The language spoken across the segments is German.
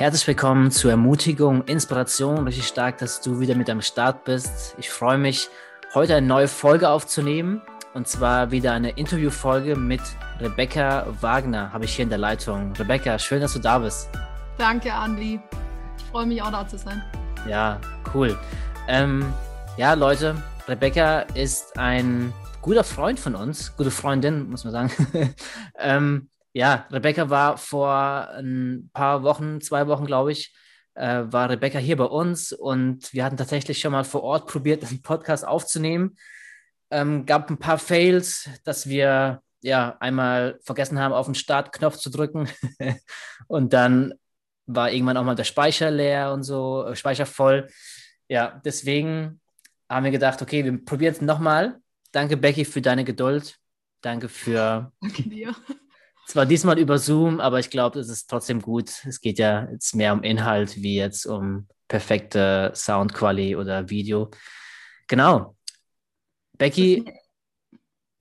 Herzlich willkommen zur Ermutigung, Inspiration. Richtig stark, dass du wieder mit am Start bist. Ich freue mich, heute eine neue Folge aufzunehmen. Und zwar wieder eine Interviewfolge mit Rebecca Wagner, habe ich hier in der Leitung. Rebecca, schön, dass du da bist. Danke, Andi. Ich freue mich auch da zu sein. Ja, cool. Ähm, ja, Leute, Rebecca ist ein guter Freund von uns, gute Freundin, muss man sagen. ähm, ja, Rebecca war vor ein paar Wochen, zwei Wochen, glaube ich, äh, war Rebecca hier bei uns und wir hatten tatsächlich schon mal vor Ort probiert, einen Podcast aufzunehmen. Ähm, gab ein paar Fails, dass wir ja einmal vergessen haben, auf den Startknopf zu drücken und dann war irgendwann auch mal der Speicher leer und so, äh, Speicher voll. Ja, deswegen haben wir gedacht, okay, wir probieren es nochmal. Danke, Becky, für deine Geduld. Danke für. Danke dir. Zwar diesmal über Zoom, aber ich glaube, es ist trotzdem gut. Es geht ja jetzt mehr um Inhalt wie jetzt um perfekte Soundqualität oder Video. Genau. Becky,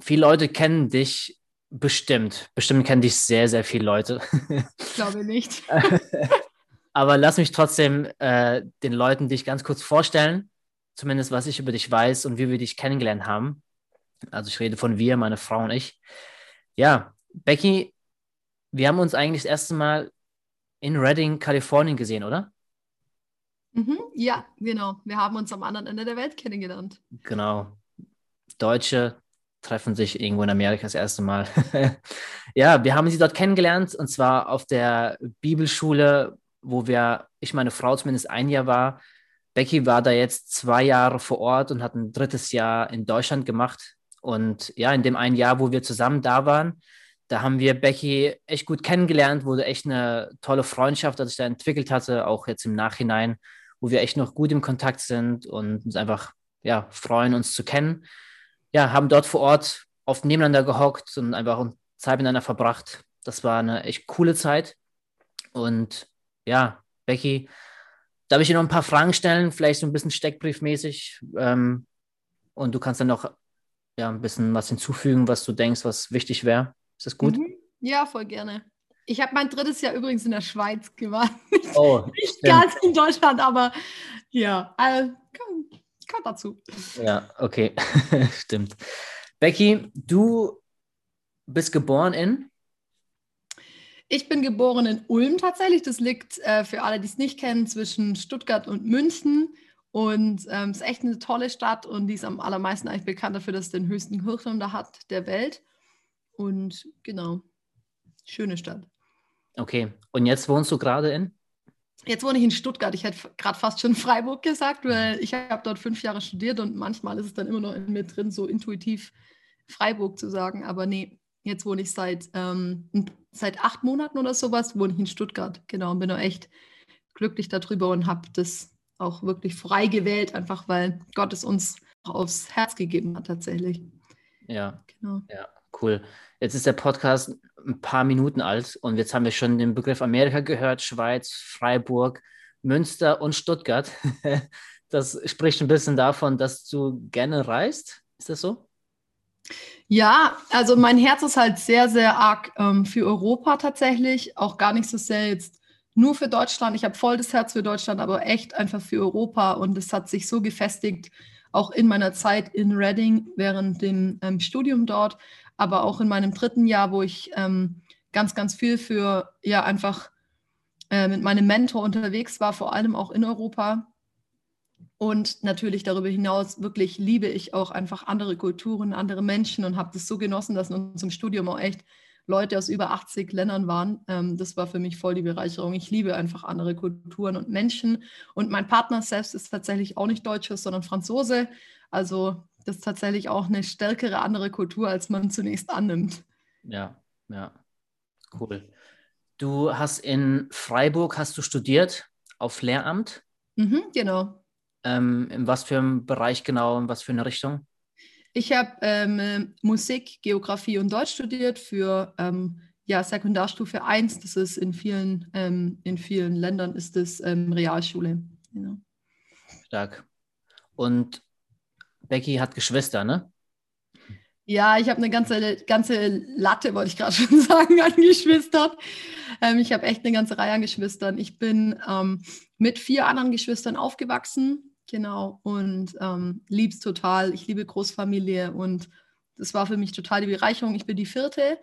viele Leute kennen dich bestimmt. Bestimmt kennen dich sehr, sehr viele Leute. Ich glaube nicht. aber lass mich trotzdem äh, den Leuten dich ganz kurz vorstellen. Zumindest was ich über dich weiß und wie wir dich kennengelernt haben. Also ich rede von wir, meine Frau und ich. Ja, Becky wir haben uns eigentlich das erste Mal in Redding, Kalifornien gesehen, oder? Mhm, ja, genau. Wir haben uns am anderen Ende der Welt kennengelernt. Genau. Deutsche treffen sich irgendwo in Amerika das erste Mal. ja, wir haben sie dort kennengelernt und zwar auf der Bibelschule, wo wir, ich meine Frau zumindest ein Jahr war. Becky war da jetzt zwei Jahre vor Ort und hat ein drittes Jahr in Deutschland gemacht. Und ja, in dem einen Jahr, wo wir zusammen da waren, da haben wir Becky echt gut kennengelernt, wurde echt eine tolle Freundschaft, dass sich da entwickelt hatte, auch jetzt im Nachhinein, wo wir echt noch gut im Kontakt sind und uns einfach ja, freuen, uns zu kennen. Ja, haben dort vor Ort oft nebeneinander gehockt und einfach Zeit miteinander verbracht. Das war eine echt coole Zeit. Und ja, Becky, darf ich dir noch ein paar Fragen stellen, vielleicht so ein bisschen steckbriefmäßig. Ähm, und du kannst dann noch ja, ein bisschen was hinzufügen, was du denkst, was wichtig wäre. Ist das gut? Mhm. Ja, voll gerne. Ich habe mein drittes Jahr übrigens in der Schweiz gemacht. Oh, nicht ganz in Deutschland, aber ja, also, kommt, kommt dazu. Ja, okay, stimmt. Becky, du bist geboren in? Ich bin geboren in Ulm tatsächlich. Das liegt äh, für alle, die es nicht kennen, zwischen Stuttgart und München. Und es ähm, ist echt eine tolle Stadt und die ist am allermeisten eigentlich bekannt dafür, dass es den höchsten Kirchturm da hat der Welt. Und genau, schöne Stadt. Okay, und jetzt wohnst du gerade in? Jetzt wohne ich in Stuttgart. Ich hätte gerade fast schon Freiburg gesagt, weil ich habe dort fünf Jahre studiert und manchmal ist es dann immer noch in mir drin, so intuitiv Freiburg zu sagen. Aber nee, jetzt wohne ich seit, ähm, seit acht Monaten oder sowas, wohne ich in Stuttgart. Genau, und bin auch echt glücklich darüber und habe das auch wirklich frei gewählt, einfach weil Gott es uns aufs Herz gegeben hat tatsächlich. Ja, genau. Ja, cool. Jetzt ist der Podcast ein paar Minuten alt und jetzt haben wir schon den Begriff Amerika gehört, Schweiz, Freiburg, Münster und Stuttgart. Das spricht ein bisschen davon, dass du gerne reist. Ist das so? Ja, also mein Herz ist halt sehr, sehr arg ähm, für Europa tatsächlich. Auch gar nicht so sehr jetzt nur für Deutschland. Ich habe voll das Herz für Deutschland, aber echt einfach für Europa. Und es hat sich so gefestigt, auch in meiner Zeit in Reading während dem ähm, Studium dort, aber auch in meinem dritten Jahr, wo ich ähm, ganz, ganz viel für ja einfach äh, mit meinem Mentor unterwegs war, vor allem auch in Europa. Und natürlich darüber hinaus wirklich liebe ich auch einfach andere Kulturen, andere Menschen und habe das so genossen, dass in unserem Studium auch echt Leute aus über 80 Ländern waren. Ähm, das war für mich voll die Bereicherung. Ich liebe einfach andere Kulturen und Menschen. Und mein Partner selbst ist tatsächlich auch nicht Deutscher, sondern Franzose. Also das ist tatsächlich auch eine stärkere andere Kultur, als man zunächst annimmt. Ja, ja, cool. Du hast in Freiburg, hast du studiert auf Lehramt? Mhm, genau. Ähm, in was für einem Bereich genau, in was für eine Richtung? Ich habe ähm, Musik, Geografie und Deutsch studiert für ähm, ja, Sekundarstufe 1. Das ist in vielen, ähm, in vielen Ländern ist es ähm, Realschule. Genau. Stark. Und Becky hat Geschwister, ne? Ja, ich habe eine ganze, ganze Latte, wollte ich gerade schon sagen, an Geschwistern. Ähm, ich habe echt eine ganze Reihe an Geschwistern. Ich bin ähm, mit vier anderen Geschwistern aufgewachsen, genau, und ähm, lieb's total. Ich liebe Großfamilie und das war für mich total die Bereicherung. Ich bin die vierte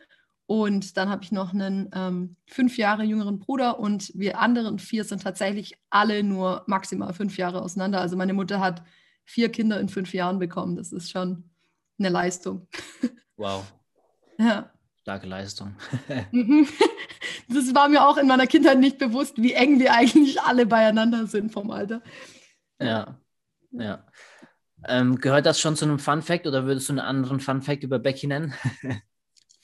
und dann habe ich noch einen ähm, fünf Jahre jüngeren Bruder und wir anderen vier sind tatsächlich alle nur maximal fünf Jahre auseinander. Also meine Mutter hat vier Kinder in fünf Jahren bekommen. Das ist schon eine Leistung. Wow. Ja. Starke Leistung. Mhm. das war mir auch in meiner Kindheit nicht bewusst, wie eng wir eigentlich alle beieinander sind vom Alter. Ja, ja. Ähm, gehört das schon zu einem Fun Fact oder würdest du einen anderen Fun Fact über Becky nennen?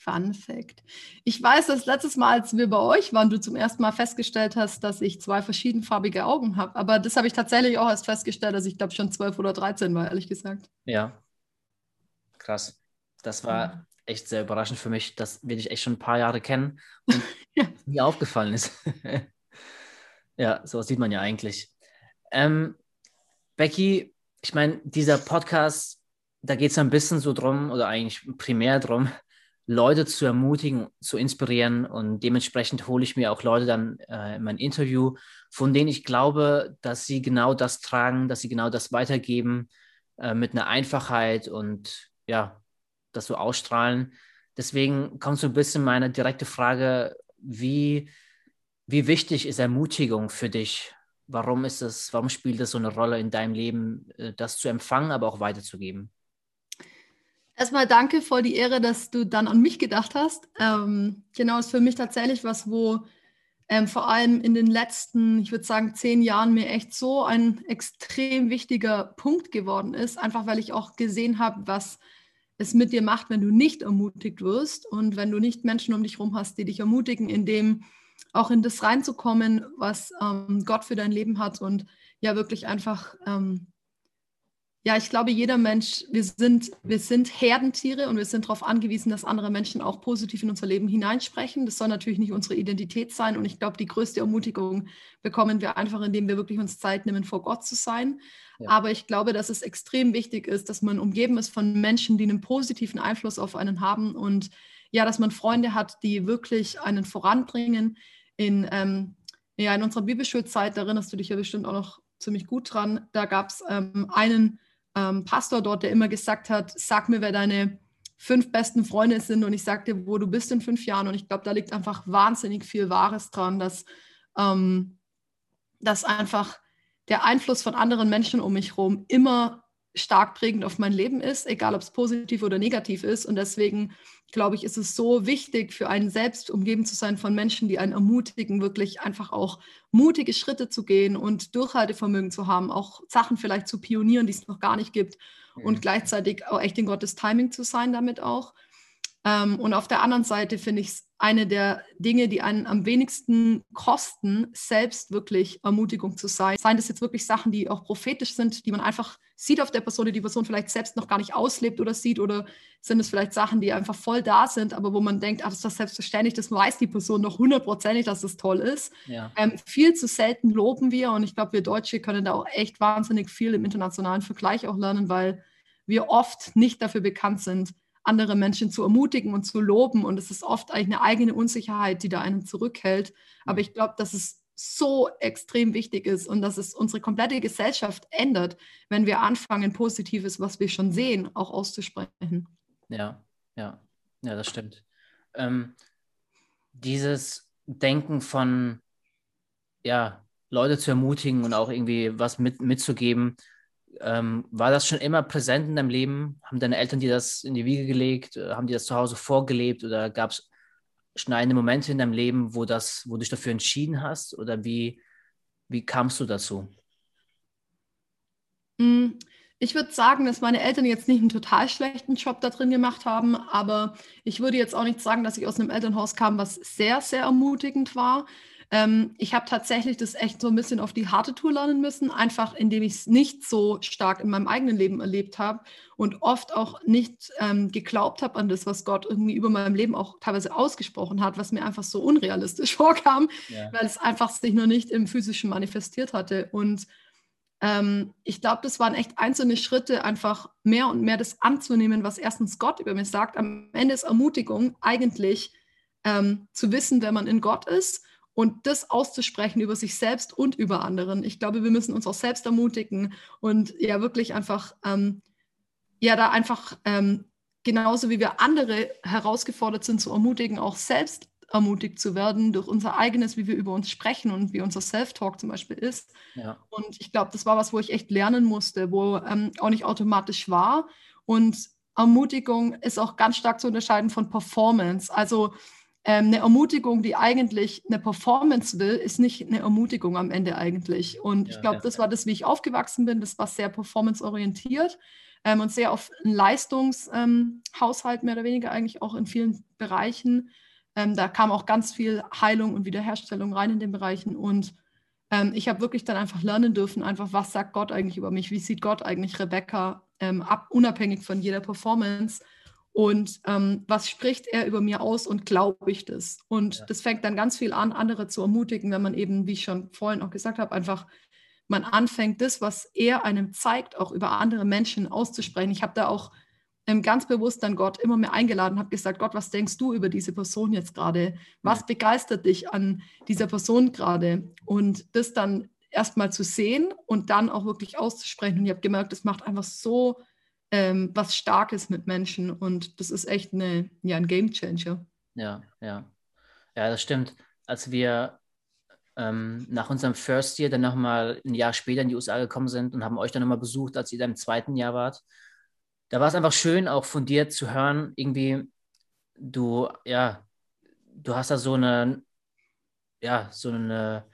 Fun Fact. Ich weiß, dass letztes Mal, als wir bei euch waren, du zum ersten Mal festgestellt hast, dass ich zwei verschiedenfarbige Augen habe. Aber das habe ich tatsächlich auch erst festgestellt, dass ich glaube schon zwölf oder dreizehn war, ehrlich gesagt. Ja. Krass. Das war echt sehr überraschend für mich, dass wir dich echt schon ein paar Jahre kennen und ja. nie aufgefallen ist. ja, sowas sieht man ja eigentlich. Ähm, Becky, ich meine, dieser Podcast, da geht es ein bisschen so drum, oder eigentlich primär drum, Leute zu ermutigen, zu inspirieren und dementsprechend hole ich mir auch Leute dann äh, in mein Interview, von denen ich glaube, dass sie genau das tragen, dass sie genau das weitergeben äh, mit einer Einfachheit und ja, das so ausstrahlen. Deswegen kommt so ein bisschen meine direkte Frage, wie, wie wichtig ist Ermutigung für dich? Warum ist es, warum spielt es so eine Rolle in deinem Leben, äh, das zu empfangen, aber auch weiterzugeben? Erstmal danke, voll die Ehre, dass du dann an mich gedacht hast. Ähm, genau, ist für mich tatsächlich was, wo ähm, vor allem in den letzten, ich würde sagen, zehn Jahren mir echt so ein extrem wichtiger Punkt geworden ist, einfach weil ich auch gesehen habe, was es mit dir macht, wenn du nicht ermutigt wirst und wenn du nicht Menschen um dich herum hast, die dich ermutigen, in dem auch in das reinzukommen, was ähm, Gott für dein Leben hat und ja wirklich einfach ähm, ja, ich glaube, jeder Mensch, wir sind, wir sind Herdentiere und wir sind darauf angewiesen, dass andere Menschen auch positiv in unser Leben hineinsprechen. Das soll natürlich nicht unsere Identität sein. Und ich glaube, die größte Ermutigung bekommen wir einfach, indem wir wirklich uns Zeit nehmen, vor Gott zu sein. Ja. Aber ich glaube, dass es extrem wichtig ist, dass man umgeben ist von Menschen, die einen positiven Einfluss auf einen haben und ja, dass man Freunde hat, die wirklich einen voranbringen. In, ähm, ja, in unserer Bibelschulzeit, da erinnerst du dich ja bestimmt auch noch ziemlich gut dran, da gab es ähm, einen ähm, Pastor dort, der immer gesagt hat, sag mir, wer deine fünf besten Freunde sind und ich sagte, wo du bist in fünf Jahren. Und ich glaube, da liegt einfach wahnsinnig viel Wahres dran, dass, ähm, dass einfach der Einfluss von anderen Menschen um mich herum immer stark prägend auf mein Leben ist, egal ob es positiv oder negativ ist. Und deswegen glaube ich, ist es so wichtig für einen selbst umgeben zu sein von Menschen, die einen ermutigen, wirklich einfach auch mutige Schritte zu gehen und Durchhaltevermögen zu haben, auch Sachen vielleicht zu pionieren, die es noch gar nicht gibt mhm. und gleichzeitig auch echt in Gottes Timing zu sein damit auch. Ähm, und auf der anderen Seite finde ich es eine der Dinge, die einen am wenigsten kosten, selbst wirklich Ermutigung zu sein. Seien das jetzt wirklich Sachen, die auch prophetisch sind, die man einfach sieht auf der Person, die die Person vielleicht selbst noch gar nicht auslebt oder sieht, oder sind es vielleicht Sachen, die einfach voll da sind, aber wo man denkt, ach, das ist das selbstverständlich, das weiß die Person noch hundertprozentig, dass es toll ist. Ja. Ähm, viel zu selten loben wir und ich glaube, wir Deutsche können da auch echt wahnsinnig viel im internationalen Vergleich auch lernen, weil wir oft nicht dafür bekannt sind, andere Menschen zu ermutigen und zu loben. Und es ist oft eigentlich eine eigene Unsicherheit, die da einen zurückhält. Aber ich glaube, dass es so extrem wichtig ist und dass es unsere komplette Gesellschaft ändert, wenn wir anfangen, Positives, was wir schon sehen, auch auszusprechen. Ja, ja, ja, das stimmt. Ähm, dieses Denken von, ja, Leute zu ermutigen und auch irgendwie was mit, mitzugeben, ähm, war das schon immer präsent in deinem Leben? Haben deine Eltern dir das in die Wiege gelegt? Haben die das zu Hause vorgelebt oder gab es schneidende Momente in deinem Leben, wo, das, wo du dich dafür entschieden hast? Oder wie, wie kamst du dazu? Mm, ich würde sagen, dass meine Eltern jetzt nicht einen total schlechten Job da drin gemacht haben, aber ich würde jetzt auch nicht sagen, dass ich aus einem Elternhaus kam, was sehr, sehr ermutigend war. Ähm, ich habe tatsächlich das echt so ein bisschen auf die harte Tour lernen müssen, einfach indem ich es nicht so stark in meinem eigenen Leben erlebt habe und oft auch nicht ähm, geglaubt habe an das, was Gott irgendwie über meinem Leben auch teilweise ausgesprochen hat, was mir einfach so unrealistisch vorkam, ja. weil es einfach sich noch nicht im physischen manifestiert hatte. Und ähm, ich glaube, das waren echt einzelne Schritte, einfach mehr und mehr das anzunehmen, was erstens Gott über mich sagt. Am Ende ist Ermutigung eigentlich ähm, zu wissen, wer man in Gott ist und das auszusprechen über sich selbst und über anderen. Ich glaube, wir müssen uns auch selbst ermutigen und ja wirklich einfach, ähm, ja, da einfach ähm, genauso wie wir andere herausgefordert sind, zu ermutigen, auch selbst ermutigt zu werden durch unser eigenes, wie wir über uns sprechen und wie unser Self-Talk zum Beispiel ist. Ja. Und ich glaube, das war was, wo ich echt lernen musste, wo ähm, auch nicht automatisch war. Und Ermutigung ist auch ganz stark zu unterscheiden von Performance. Also ähm, eine Ermutigung, die eigentlich eine Performance will, ist nicht eine Ermutigung am Ende eigentlich. Und ja, ich glaube, ja. das war das, wie ich aufgewachsen bin. Das war sehr performanceorientiert ähm, und sehr auf einen Leistungshaushalt ähm, mehr oder weniger eigentlich auch in vielen Bereichen. Ähm, da kam auch ganz viel Heilung und Wiederherstellung rein in den Bereichen. Und ähm, ich habe wirklich dann einfach lernen dürfen, einfach, was sagt Gott eigentlich über mich? Wie sieht Gott eigentlich Rebecca ähm, ab, unabhängig von jeder Performance? Und ähm, was spricht er über mir aus und glaube ich das? Und ja. das fängt dann ganz viel an, andere zu ermutigen, wenn man eben, wie ich schon vorhin auch gesagt habe, einfach man anfängt, das, was er einem zeigt, auch über andere Menschen auszusprechen. Ich habe da auch ähm, ganz bewusst dann Gott immer mehr eingeladen, habe gesagt, Gott, was denkst du über diese Person jetzt gerade? Was begeistert dich an dieser Person gerade? Und das dann erstmal zu sehen und dann auch wirklich auszusprechen. Und ich habe gemerkt, das macht einfach so ähm, was Starkes mit Menschen und das ist echt eine, ja, ein Game Changer. Ja, ja. Ja, das stimmt. Als wir ähm, nach unserem First Year dann nochmal ein Jahr später in die USA gekommen sind und haben euch dann nochmal besucht, als ihr dann im zweiten Jahr wart, da war es einfach schön, auch von dir zu hören, irgendwie, du, ja, du hast da so eine, ja, so eine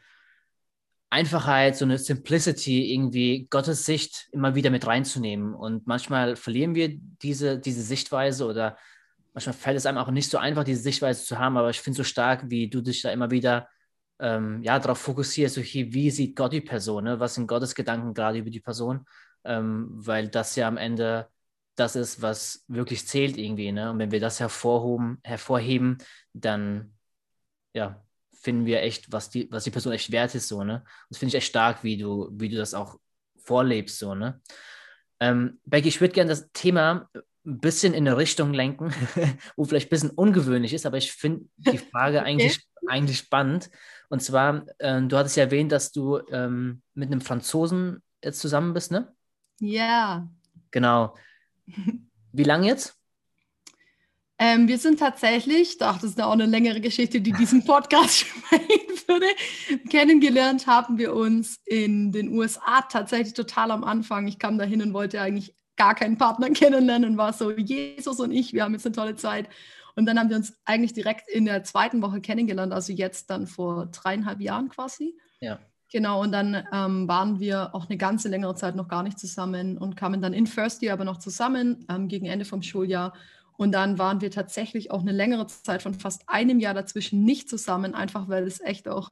Einfachheit, so eine Simplicity, irgendwie Gottes Sicht immer wieder mit reinzunehmen. Und manchmal verlieren wir diese, diese Sichtweise oder manchmal fällt es einem auch nicht so einfach, diese Sichtweise zu haben, aber ich finde so stark, wie du dich da immer wieder ähm, ja, darauf fokussierst, okay, wie sieht Gott die Person, ne? was sind Gottes Gedanken gerade über die Person, ähm, weil das ja am Ende das ist, was wirklich zählt irgendwie. Ne? Und wenn wir das hervorhoben, hervorheben, dann ja, finden wir echt, was die, was die Person echt wert ist. So, ne? Das finde ich echt stark, wie du, wie du das auch vorlebst. So, ne? Ähm, Becky, ich würde gerne das Thema ein bisschen in eine Richtung lenken, wo vielleicht ein bisschen ungewöhnlich ist, aber ich finde die Frage okay. eigentlich, eigentlich spannend. Und zwar, ähm, du hattest ja erwähnt, dass du ähm, mit einem Franzosen jetzt zusammen bist, ne? Ja. Genau. Wie lange jetzt? Ähm, wir sind tatsächlich, doch, das ist auch eine längere Geschichte, die diesen Podcast sprechen würde. Kennengelernt haben wir uns in den USA tatsächlich total am Anfang. Ich kam dahin und wollte eigentlich gar keinen Partner kennenlernen und war so, Jesus und ich, wir haben jetzt eine tolle Zeit. Und dann haben wir uns eigentlich direkt in der zweiten Woche kennengelernt, also jetzt dann vor dreieinhalb Jahren quasi. Ja. Genau, und dann ähm, waren wir auch eine ganze längere Zeit noch gar nicht zusammen und kamen dann in First Year aber noch zusammen ähm, gegen Ende vom Schuljahr. Und dann waren wir tatsächlich auch eine längere Zeit von fast einem Jahr dazwischen nicht zusammen, einfach weil es echt auch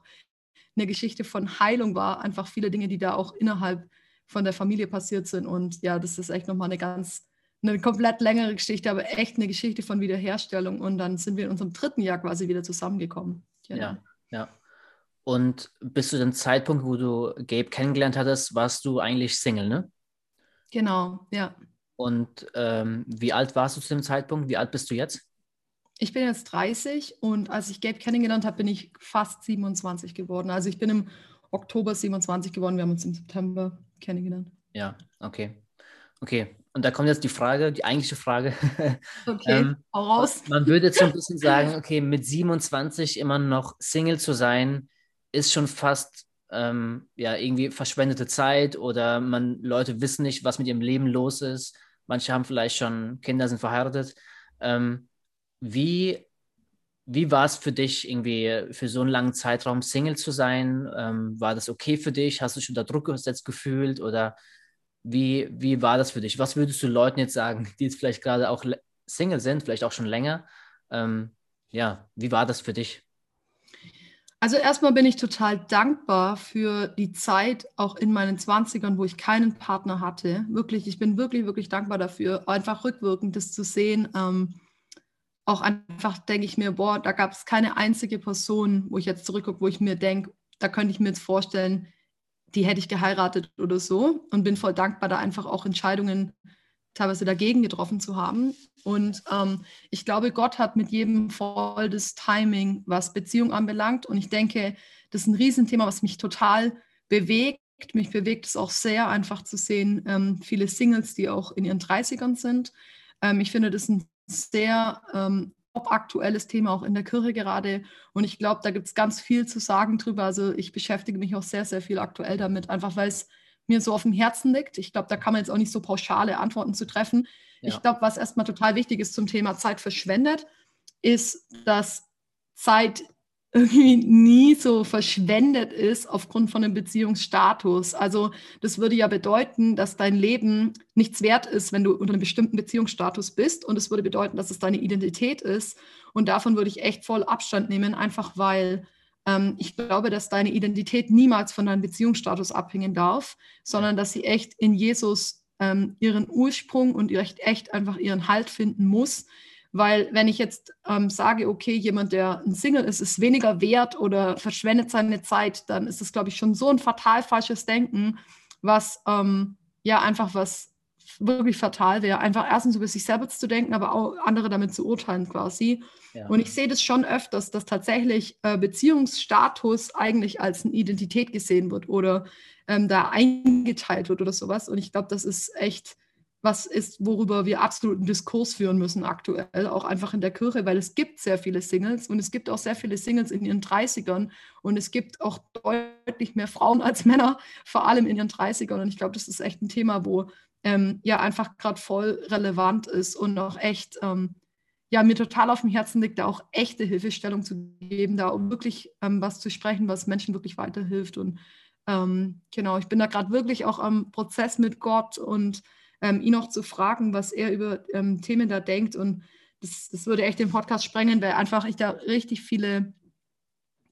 eine Geschichte von Heilung war. Einfach viele Dinge, die da auch innerhalb von der Familie passiert sind. Und ja, das ist echt nochmal eine ganz, eine komplett längere Geschichte, aber echt eine Geschichte von Wiederherstellung. Und dann sind wir in unserem dritten Jahr quasi wieder zusammengekommen. Genau. Ja, ja. Und bis zu dem Zeitpunkt, wo du Gabe kennengelernt hattest, warst du eigentlich Single, ne? Genau, ja. Und ähm, wie alt warst du zu dem Zeitpunkt? Wie alt bist du jetzt? Ich bin jetzt 30 und als ich Gabe kennengelernt habe, bin ich fast 27 geworden. Also ich bin im Oktober 27 geworden. Wir haben uns im September kennengelernt. Ja, okay. Okay, und da kommt jetzt die Frage, die eigentliche Frage. Okay, ähm, raus. Man würde jetzt so ein bisschen sagen, okay, mit 27 immer noch Single zu sein, ist schon fast ähm, ja irgendwie verschwendete Zeit oder man Leute wissen nicht, was mit ihrem Leben los ist. Manche haben vielleicht schon Kinder, sind verheiratet. Ähm, wie wie war es für dich, irgendwie für so einen langen Zeitraum Single zu sein? Ähm, war das okay für dich? Hast du dich unter Druck gesetzt gefühlt? Oder wie, wie war das für dich? Was würdest du Leuten jetzt sagen, die jetzt vielleicht gerade auch Single sind, vielleicht auch schon länger? Ähm, ja, wie war das für dich? Also erstmal bin ich total dankbar für die Zeit auch in meinen 20ern, wo ich keinen Partner hatte. Wirklich, ich bin wirklich, wirklich dankbar dafür, einfach rückwirkend das zu sehen. Ähm, auch einfach denke ich mir, boah, da gab es keine einzige Person, wo ich jetzt zurückgucke, wo ich mir denke, da könnte ich mir jetzt vorstellen, die hätte ich geheiratet oder so und bin voll dankbar, da einfach auch Entscheidungen teilweise dagegen getroffen zu haben. Und ähm, ich glaube, Gott hat mit jedem voll das Timing, was Beziehung anbelangt. Und ich denke, das ist ein Riesenthema, was mich total bewegt. Mich bewegt es auch sehr, einfach zu sehen, ähm, viele Singles, die auch in ihren 30ern sind. Ähm, ich finde das ein sehr ähm, aktuelles Thema auch in der Kirche gerade. Und ich glaube, da gibt es ganz viel zu sagen drüber. Also ich beschäftige mich auch sehr, sehr viel aktuell damit, einfach weil es mir so auf dem Herzen liegt. Ich glaube, da kann man jetzt auch nicht so pauschale Antworten zu treffen. Ja. Ich glaube, was erstmal total wichtig ist zum Thema Zeit verschwendet, ist, dass Zeit irgendwie nie so verschwendet ist aufgrund von einem Beziehungsstatus. Also das würde ja bedeuten, dass dein Leben nichts wert ist, wenn du unter einem bestimmten Beziehungsstatus bist. Und es würde bedeuten, dass es deine Identität ist. Und davon würde ich echt voll Abstand nehmen, einfach weil ich glaube, dass deine Identität niemals von deinem Beziehungsstatus abhängen darf, sondern dass sie echt in Jesus ähm, ihren Ursprung und echt, echt einfach ihren Halt finden muss. Weil wenn ich jetzt ähm, sage, okay, jemand, der ein Single ist, ist weniger wert oder verschwendet seine Zeit, dann ist das, glaube ich, schon so ein fatal falsches Denken, was ähm, ja einfach was wirklich fatal wäre. Einfach erstens über sich selber zu denken, aber auch andere damit zu urteilen quasi. Ja. Und ich sehe das schon öfters, dass tatsächlich äh, Beziehungsstatus eigentlich als eine Identität gesehen wird oder ähm, da eingeteilt wird oder sowas. Und ich glaube, das ist echt was ist, worüber wir absolut einen Diskurs führen müssen aktuell, auch einfach in der Kirche, weil es gibt sehr viele Singles und es gibt auch sehr viele Singles in ihren 30ern und es gibt auch deutlich mehr Frauen als Männer, vor allem in ihren 30ern. Und ich glaube, das ist echt ein Thema, wo ähm, ja einfach gerade voll relevant ist und auch echt, ähm, ja, mir total auf dem Herzen liegt, da auch echte Hilfestellung zu geben, da um wirklich ähm, was zu sprechen, was Menschen wirklich weiterhilft. Und ähm, genau, ich bin da gerade wirklich auch am Prozess mit Gott und ähm, ihn auch zu fragen, was er über ähm, Themen da denkt. Und das, das würde echt den Podcast sprengen, weil einfach ich da richtig viele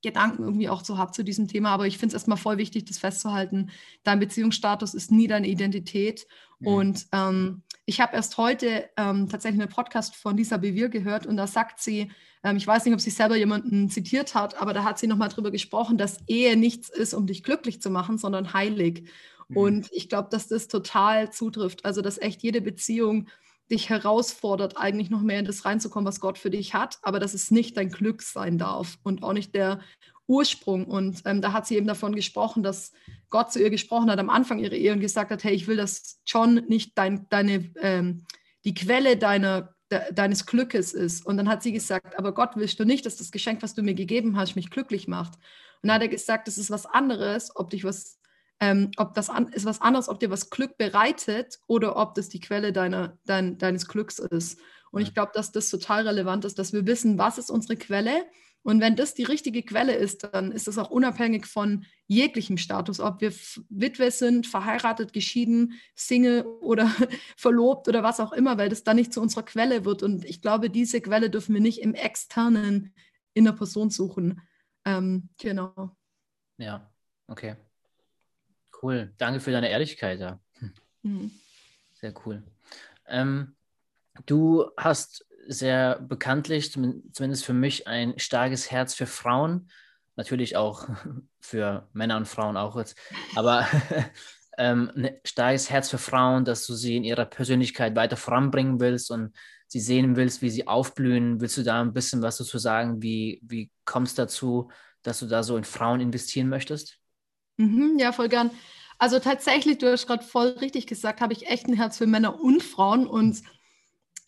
Gedanken irgendwie auch so habe zu diesem Thema. Aber ich finde es erstmal voll wichtig, das festzuhalten. Dein Beziehungsstatus ist nie deine Identität. Mhm. Und ähm, ich habe erst heute ähm, tatsächlich einen Podcast von Lisa Bevir gehört und da sagt sie, ähm, ich weiß nicht, ob sie selber jemanden zitiert hat, aber da hat sie nochmal drüber gesprochen, dass Ehe nichts ist, um dich glücklich zu machen, sondern heilig. Mhm. Und ich glaube, dass das total zutrifft. Also, dass echt jede Beziehung dich herausfordert, eigentlich noch mehr in das reinzukommen, was Gott für dich hat, aber dass es nicht dein Glück sein darf und auch nicht der Ursprung. Und ähm, da hat sie eben davon gesprochen, dass Gott zu ihr gesprochen hat am Anfang ihrer Ehe und gesagt hat, hey, ich will, dass John nicht dein, deine, ähm, die Quelle deiner, de, deines Glückes ist. Und dann hat sie gesagt, aber Gott willst du nicht, dass das Geschenk, was du mir gegeben hast, mich glücklich macht. Und dann hat er gesagt, das ist was anderes, ob dich was ähm, ob das an, ist was anderes, ob dir was Glück bereitet oder ob das die Quelle deiner, dein, deines Glücks ist. Und ich glaube, dass das total relevant ist, dass wir wissen, was ist unsere Quelle. Und wenn das die richtige Quelle ist, dann ist das auch unabhängig von jeglichem Status, ob wir Witwe sind, verheiratet, geschieden, Single oder verlobt oder was auch immer, weil das dann nicht zu unserer Quelle wird. Und ich glaube, diese Quelle dürfen wir nicht im externen in der Person suchen. Ähm, genau. Ja, okay. Cool. Danke für deine Ehrlichkeit. Ja. Hm. Mhm. Sehr cool. Ähm, du hast sehr bekanntlich, zumindest für mich, ein starkes Herz für Frauen. Natürlich auch für Männer und Frauen auch jetzt. Aber ähm, ein starkes Herz für Frauen, dass du sie in ihrer Persönlichkeit weiter voranbringen willst und sie sehen willst, wie sie aufblühen. Willst du da ein bisschen was dazu sagen? Wie, wie kommst du dazu, dass du da so in Frauen investieren möchtest? Mhm, ja, voll gern. Also tatsächlich, du hast gerade voll richtig gesagt, habe ich echt ein Herz für Männer und Frauen. Und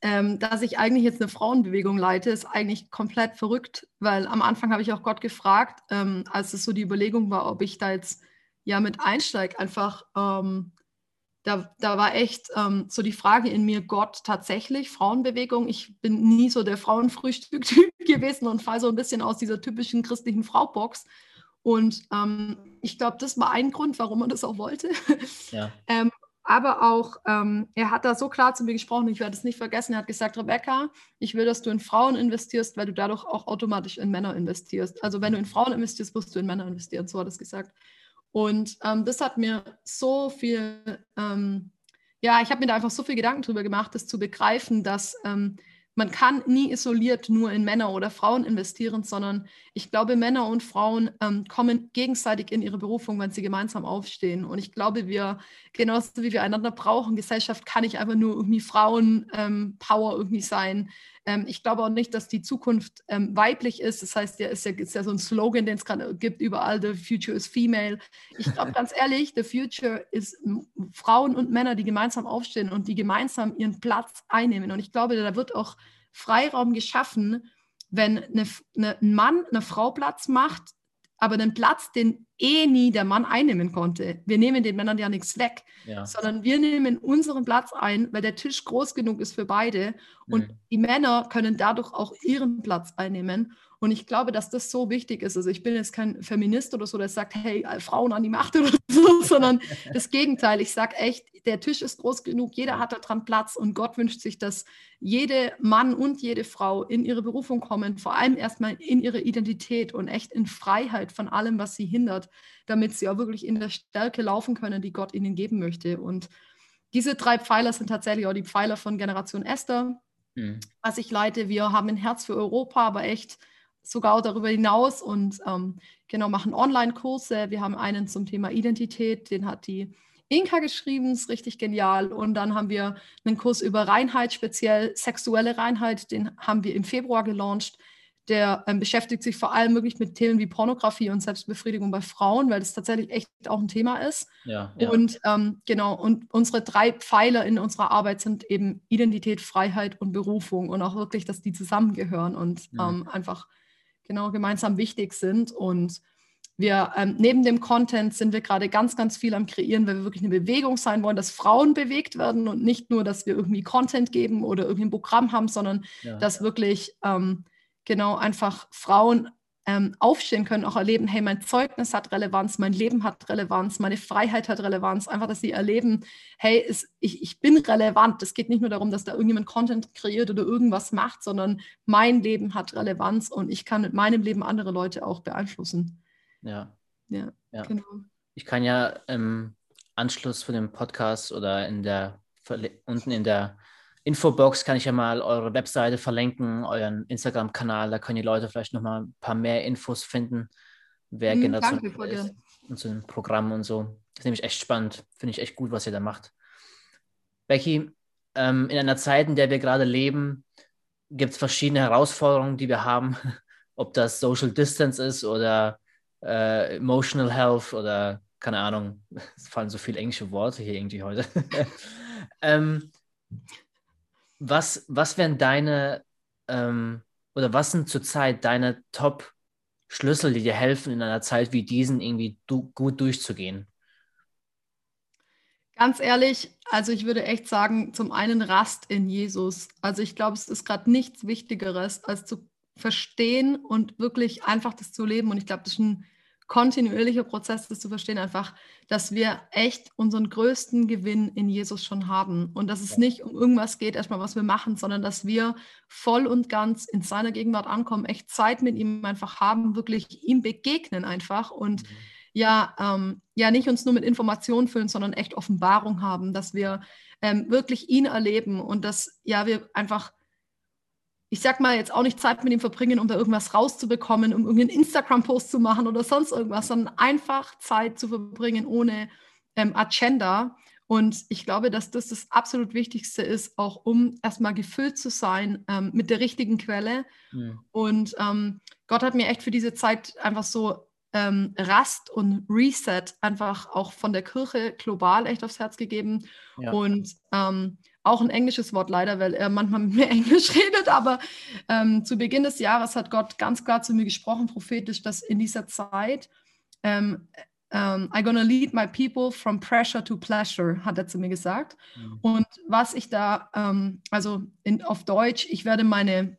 ähm, dass ich eigentlich jetzt eine Frauenbewegung leite, ist eigentlich komplett verrückt, weil am Anfang habe ich auch Gott gefragt, ähm, als es so die Überlegung war, ob ich da jetzt ja mit einsteige, einfach. Ähm, da, da, war echt ähm, so die Frage in mir, Gott tatsächlich, Frauenbewegung. Ich bin nie so der Frauenfrühstück-Typ gewesen und fall so ein bisschen aus dieser typischen christlichen Frau-Box. Und ähm, ich glaube, das war ein Grund, warum er das auch wollte. Ja. ähm, aber auch, ähm, er hat da so klar zu mir gesprochen, ich werde es nicht vergessen, er hat gesagt, Rebecca, ich will, dass du in Frauen investierst, weil du dadurch auch automatisch in Männer investierst. Also wenn du in Frauen investierst, musst du in Männer investieren, so hat er es gesagt. Und ähm, das hat mir so viel, ähm, ja, ich habe mir da einfach so viel Gedanken drüber gemacht, das zu begreifen, dass ähm, man kann nie isoliert nur in Männer oder Frauen investieren, sondern ich glaube, Männer und Frauen ähm, kommen gegenseitig in ihre Berufung, wenn sie gemeinsam aufstehen. Und ich glaube, wir, genauso wie wir einander brauchen, Gesellschaft kann nicht einfach nur irgendwie Frauen-Power ähm, irgendwie sein. Ähm, ich glaube auch nicht, dass die Zukunft ähm, weiblich ist. Das heißt, ja, ist ja, ist ja so ein Slogan, den es gerade gibt, überall, the future is female. Ich glaube ganz ehrlich, the future ist Frauen und Männer, die gemeinsam aufstehen und die gemeinsam ihren Platz einnehmen. Und ich glaube, da wird auch Freiraum geschaffen, wenn eine, eine, ein Mann eine Frau Platz macht, aber den Platz, den eh nie der Mann einnehmen konnte. Wir nehmen den Männern ja nichts weg, ja. sondern wir nehmen unseren Platz ein, weil der Tisch groß genug ist für beide und mhm. die Männer können dadurch auch ihren Platz einnehmen. Und ich glaube, dass das so wichtig ist. Also ich bin jetzt kein Feminist oder so, der sagt, hey, Frauen an die Macht oder so, sondern das Gegenteil. Ich sage echt, der Tisch ist groß genug, jeder hat daran Platz und Gott wünscht sich, dass jede Mann und jede Frau in ihre Berufung kommen, vor allem erstmal in ihre Identität und echt in Freiheit von allem, was sie hindert, damit sie auch wirklich in der Stärke laufen können, die Gott ihnen geben möchte. Und diese drei Pfeiler sind tatsächlich auch die Pfeiler von Generation Esther, mhm. was ich leite. Wir haben ein Herz für Europa, aber echt sogar auch darüber hinaus und ähm, genau machen Online-Kurse. Wir haben einen zum Thema Identität, den hat die Inka geschrieben, ist richtig genial. Und dann haben wir einen Kurs über Reinheit, speziell sexuelle Reinheit, den haben wir im Februar gelauncht. Der ähm, beschäftigt sich vor allem wirklich mit Themen wie Pornografie und Selbstbefriedigung bei Frauen, weil das tatsächlich echt auch ein Thema ist. Ja, ja. Und ähm, genau, und unsere drei Pfeiler in unserer Arbeit sind eben Identität, Freiheit und Berufung und auch wirklich, dass die zusammengehören und mhm. ähm, einfach genau gemeinsam wichtig sind. Und wir ähm, neben dem Content sind wir gerade ganz, ganz viel am Kreieren, weil wir wirklich eine Bewegung sein wollen, dass Frauen bewegt werden und nicht nur, dass wir irgendwie Content geben oder irgendwie ein Programm haben, sondern ja. dass wirklich ähm, genau einfach Frauen ähm, aufstehen können, auch erleben, hey, mein Zeugnis hat Relevanz, mein Leben hat Relevanz, meine Freiheit hat Relevanz. Einfach, dass sie erleben, hey, es, ich, ich bin relevant. Es geht nicht nur darum, dass da irgendjemand Content kreiert oder irgendwas macht, sondern mein Leben hat Relevanz und ich kann mit meinem Leben andere Leute auch beeinflussen. Ja. Ja, ja. genau. Ich kann ja im Anschluss von dem Podcast oder in der unten in der Infobox kann ich ja mal eure Webseite verlinken, euren Instagram-Kanal, da können die Leute vielleicht noch mal ein paar mehr Infos finden, wer mm, genau zu ist und zu dem Programm und so. Das ist nämlich echt spannend, finde ich echt gut, was ihr da macht. Becky, ähm, in einer Zeit, in der wir gerade leben, gibt es verschiedene Herausforderungen, die wir haben, ob das Social Distance ist oder äh, Emotional Health oder keine Ahnung, es fallen so viele englische Worte hier irgendwie heute. ähm, was, was wären deine ähm, oder was sind zurzeit deine Top-Schlüssel, die dir helfen, in einer Zeit wie diesen irgendwie du, gut durchzugehen? Ganz ehrlich, also ich würde echt sagen, zum einen Rast in Jesus. Also ich glaube, es ist gerade nichts Wichtigeres, als zu verstehen und wirklich einfach das zu leben. Und ich glaube, das ist ein kontinuierlicher Prozess, das zu verstehen, einfach, dass wir echt unseren größten Gewinn in Jesus schon haben und dass es nicht um irgendwas geht, erstmal was wir machen, sondern dass wir voll und ganz in seiner Gegenwart ankommen, echt Zeit mit ihm einfach haben, wirklich ihm begegnen einfach und mhm. ja, ähm, ja nicht uns nur mit Informationen füllen, sondern echt Offenbarung haben, dass wir ähm, wirklich ihn erleben und dass ja wir einfach ich sag mal, jetzt auch nicht Zeit mit ihm verbringen, um da irgendwas rauszubekommen, um irgendeinen Instagram-Post zu machen oder sonst irgendwas, sondern einfach Zeit zu verbringen ohne ähm, Agenda. Und ich glaube, dass das das absolut Wichtigste ist, auch um erstmal gefüllt zu sein ähm, mit der richtigen Quelle. Ja. Und ähm, Gott hat mir echt für diese Zeit einfach so ähm, Rast und Reset einfach auch von der Kirche global echt aufs Herz gegeben. Ja. Und ähm, auch ein englisches Wort leider, weil er manchmal mit mir Englisch redet, aber ähm, zu Beginn des Jahres hat Gott ganz klar zu mir gesprochen, prophetisch, dass in dieser Zeit ähm, ähm, I'm gonna lead my people from pressure to pleasure, hat er zu mir gesagt. Mhm. Und was ich da, ähm, also in, auf Deutsch, ich werde meine,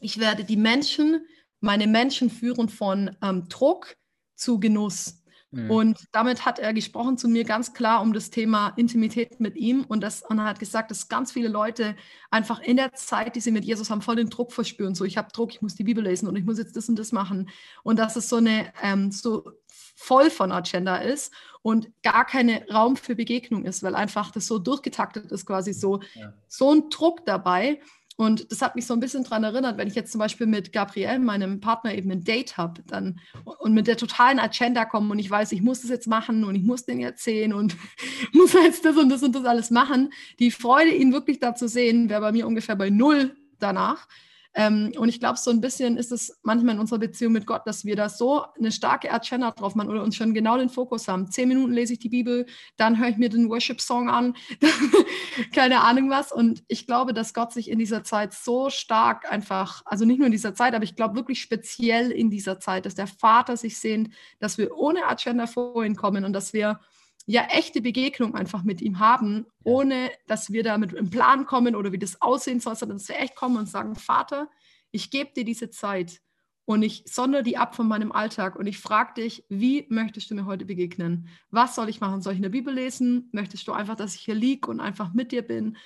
ich werde die Menschen, meine Menschen führen von ähm, Druck zu Genuss. Mhm. Und damit hat er gesprochen zu mir ganz klar um das Thema Intimität mit ihm und, das, und er hat gesagt, dass ganz viele Leute einfach in der Zeit, die sie mit Jesus haben, voll den Druck verspüren. So, ich habe Druck, ich muss die Bibel lesen und ich muss jetzt das und das machen. Und dass es so eine ähm, so voll von Agenda ist und gar kein Raum für Begegnung ist, weil einfach das so durchgetaktet ist, quasi so, ja. so ein Druck dabei. Und das hat mich so ein bisschen daran erinnert, wenn ich jetzt zum Beispiel mit Gabriel, meinem Partner, eben ein Date habe dann und mit der totalen Agenda komme und ich weiß, ich muss das jetzt machen und ich muss den jetzt sehen und muss jetzt das und das und das alles machen. Die Freude, ihn wirklich da zu sehen, wäre bei mir ungefähr bei null danach. Ähm, und ich glaube, so ein bisschen ist es manchmal in unserer Beziehung mit Gott, dass wir da so eine starke Agenda drauf machen oder uns schon genau den Fokus haben. Zehn Minuten lese ich die Bibel, dann höre ich mir den Worship-Song an, keine Ahnung was. Und ich glaube, dass Gott sich in dieser Zeit so stark einfach, also nicht nur in dieser Zeit, aber ich glaube wirklich speziell in dieser Zeit, dass der Vater sich sehnt, dass wir ohne Agenda vorhin kommen und dass wir ja echte Begegnung einfach mit ihm haben, ohne dass wir da mit einem Plan kommen oder wie das aussehen soll, sondern dass wir echt kommen und sagen, Vater, ich gebe dir diese Zeit und ich sondere die ab von meinem Alltag und ich frage dich, wie möchtest du mir heute begegnen? Was soll ich machen? Soll ich in der Bibel lesen? Möchtest du einfach, dass ich hier liege und einfach mit dir bin?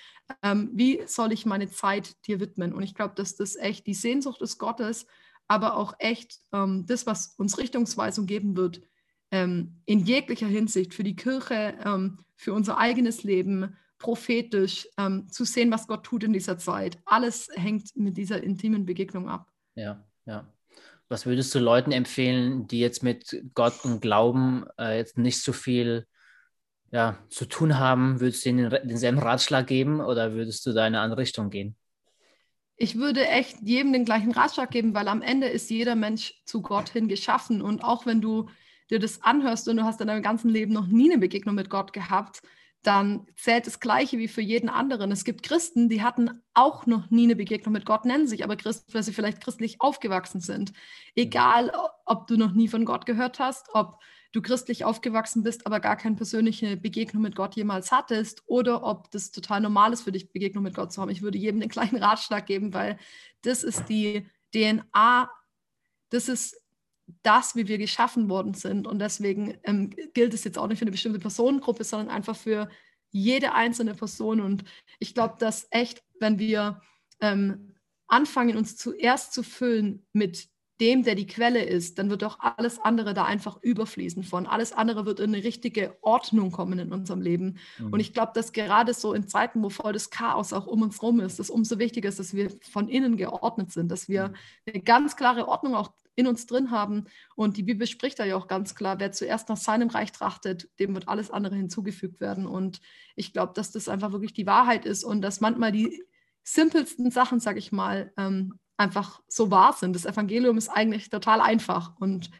Ähm, wie soll ich meine Zeit dir widmen? Und ich glaube, dass das echt die Sehnsucht des Gottes, aber auch echt ähm, das, was uns Richtungsweisung geben wird, ähm, in jeglicher Hinsicht für die Kirche, ähm, für unser eigenes Leben, prophetisch ähm, zu sehen, was Gott tut in dieser Zeit. Alles hängt mit dieser intimen Begegnung ab. Ja, ja. Was würdest du Leuten empfehlen, die jetzt mit Gott und Glauben äh, jetzt nicht so viel ja, zu tun haben? Würdest du ihnen denselben Ratschlag geben oder würdest du da in eine andere Richtung gehen? Ich würde echt jedem den gleichen Ratschlag geben, weil am Ende ist jeder Mensch zu Gott hin geschaffen. Und auch wenn du dir das anhörst und du hast in deinem ganzen Leben noch nie eine Begegnung mit Gott gehabt, dann zählt das Gleiche wie für jeden anderen. Es gibt Christen, die hatten auch noch nie eine Begegnung mit Gott, nennen sich aber Christen, weil sie vielleicht christlich aufgewachsen sind. Egal, ob du noch nie von Gott gehört hast, ob du christlich aufgewachsen bist, aber gar keine persönliche Begegnung mit Gott jemals hattest oder ob das total normal ist für dich, Begegnung mit Gott zu haben. Ich würde jedem den gleichen Ratschlag geben, weil das ist die DNA, das ist das, wie wir geschaffen worden sind. Und deswegen ähm, gilt es jetzt auch nicht für eine bestimmte Personengruppe, sondern einfach für jede einzelne Person. Und ich glaube, dass echt, wenn wir ähm, anfangen, uns zuerst zu füllen mit dem, der die Quelle ist, dann wird auch alles andere da einfach überfließen von. Alles andere wird in eine richtige Ordnung kommen in unserem Leben. Mhm. Und ich glaube, dass gerade so in Zeiten, wo voll das Chaos auch um uns rum ist, es umso wichtiger ist, dass wir von innen geordnet sind, dass wir mhm. eine ganz klare Ordnung auch in uns drin haben. Und die Bibel spricht da ja auch ganz klar, wer zuerst nach seinem Reich trachtet, dem wird alles andere hinzugefügt werden. Und ich glaube, dass das einfach wirklich die Wahrheit ist und dass manchmal die simpelsten Sachen, sage ich mal, ähm, einfach so wahr sind. Das Evangelium ist eigentlich total einfach und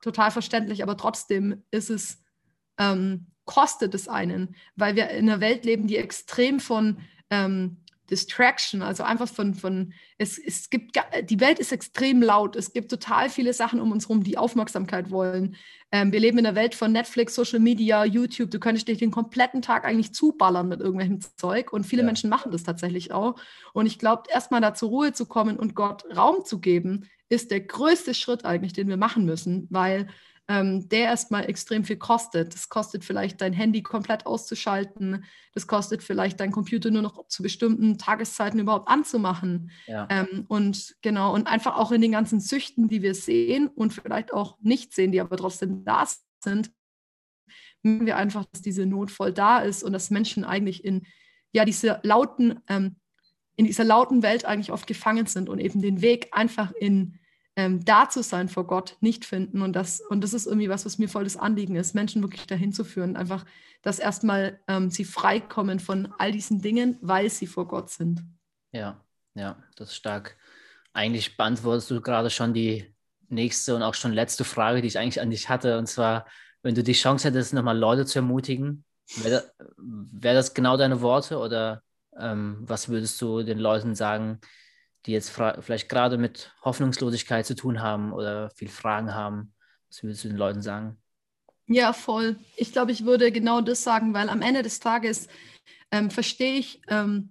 total verständlich, aber trotzdem ist es, ähm, kostet es einen, weil wir in einer Welt leben, die extrem von ähm, Distraction, also einfach von, von es, es gibt, die Welt ist extrem laut, es gibt total viele Sachen um uns herum, die Aufmerksamkeit wollen. Ähm, wir leben in der Welt von Netflix, Social Media, YouTube, du könntest dich den kompletten Tag eigentlich zuballern mit irgendwelchem Zeug und viele ja. Menschen machen das tatsächlich auch. Und ich glaube, erstmal da zur Ruhe zu kommen und Gott Raum zu geben, ist der größte Schritt eigentlich, den wir machen müssen, weil ähm, der erstmal extrem viel kostet. Das kostet vielleicht dein Handy komplett auszuschalten. Das kostet vielleicht dein Computer nur noch zu bestimmten Tageszeiten überhaupt anzumachen. Ja. Ähm, und genau, und einfach auch in den ganzen Süchten, die wir sehen und vielleicht auch nicht sehen, die aber trotzdem da sind, merken wir einfach, dass diese Not voll da ist und dass Menschen eigentlich in ja diese lauten, ähm, in dieser lauten Welt eigentlich oft gefangen sind und eben den Weg einfach in ähm, da zu sein vor Gott nicht finden. Und das, und das ist irgendwie was, was mir voll das Anliegen ist, Menschen wirklich dahin zu führen. Einfach, dass erstmal ähm, sie freikommen von all diesen Dingen, weil sie vor Gott sind. Ja, ja, das ist stark. Eigentlich beantwortest du gerade schon die nächste und auch schon letzte Frage, die ich eigentlich an dich hatte. Und zwar, wenn du die Chance hättest, nochmal Leute zu ermutigen, wäre wär das genau deine Worte oder ähm, was würdest du den Leuten sagen, die jetzt vielleicht gerade mit Hoffnungslosigkeit zu tun haben oder viel Fragen haben? Was würdest du den Leuten sagen? Ja, voll. Ich glaube, ich würde genau das sagen, weil am Ende des Tages ähm, verstehe ich ähm,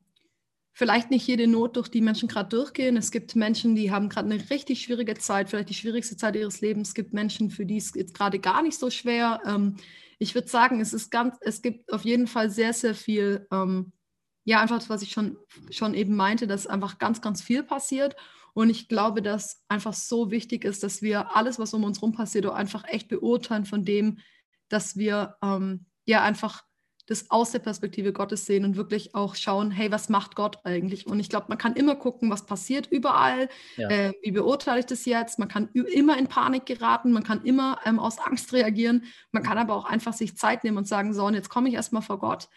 vielleicht nicht jede Not, durch die Menschen gerade durchgehen. Es gibt Menschen, die haben gerade eine richtig schwierige Zeit, vielleicht die schwierigste Zeit ihres Lebens. Es gibt Menschen, für die es jetzt gerade gar nicht so schwer. Ähm, ich würde sagen, es ist ganz, es gibt auf jeden Fall sehr, sehr viel ähm, ja, einfach das, was ich schon, schon eben meinte, dass einfach ganz, ganz viel passiert. Und ich glaube, dass einfach so wichtig ist, dass wir alles, was um uns herum passiert, auch einfach echt beurteilen von dem, dass wir ähm, ja einfach das aus der Perspektive Gottes sehen und wirklich auch schauen, hey, was macht Gott eigentlich? Und ich glaube, man kann immer gucken, was passiert überall, ja. äh, wie beurteile ich das jetzt? Man kann immer in Panik geraten, man kann immer ähm, aus Angst reagieren, man kann aber auch einfach sich Zeit nehmen und sagen, so, und jetzt komme ich erstmal vor Gott.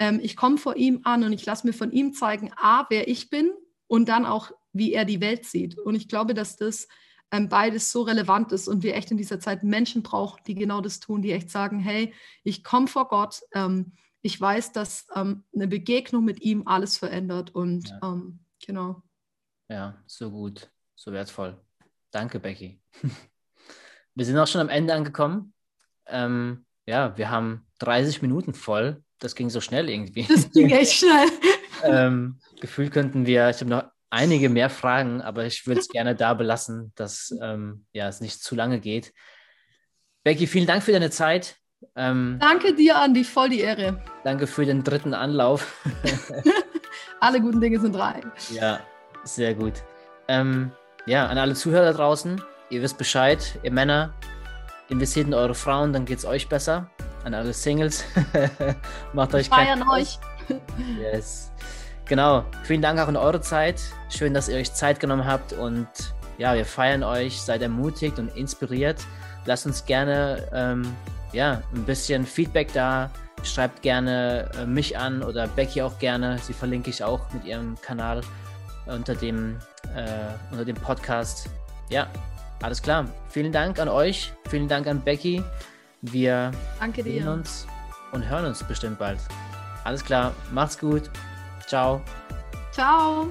Ähm, ich komme vor ihm an und ich lasse mir von ihm zeigen, a, wer ich bin und dann auch, wie er die Welt sieht. Und ich glaube, dass das ähm, beides so relevant ist und wir echt in dieser Zeit Menschen brauchen, die genau das tun, die echt sagen, hey, ich komme vor Gott, ähm, ich weiß, dass ähm, eine Begegnung mit ihm alles verändert und ja. Ähm, genau. Ja, so gut, so wertvoll. Danke, Becky. wir sind auch schon am Ende angekommen. Ähm, ja, wir haben 30 Minuten voll. Das ging so schnell irgendwie. Das ging echt schnell. ähm, gefühlt könnten wir, ich habe noch einige mehr Fragen, aber ich würde es gerne da belassen, dass ähm, ja, es nicht zu lange geht. Becky, vielen Dank für deine Zeit. Ähm, danke dir, Andi, voll die Ehre. Danke für den dritten Anlauf. alle guten Dinge sind drei. Ja, sehr gut. Ähm, ja, an alle Zuhörer draußen, ihr wisst Bescheid, ihr Männer, investiert in eure Frauen, dann geht es euch besser. An alle Singles, macht euch Feiern euch. Yes. Genau, vielen Dank auch in eure Zeit. Schön, dass ihr euch Zeit genommen habt und ja, wir feiern euch, seid ermutigt und inspiriert. Lasst uns gerne ähm, ja, ein bisschen Feedback da. Schreibt gerne äh, mich an oder Becky auch gerne. Sie verlinke ich auch mit ihrem Kanal unter dem, äh, unter dem Podcast. Ja, alles klar. Vielen Dank an euch. Vielen Dank an Becky. Wir sehen uns und hören uns bestimmt bald. Alles klar. Macht's gut. Ciao. Ciao.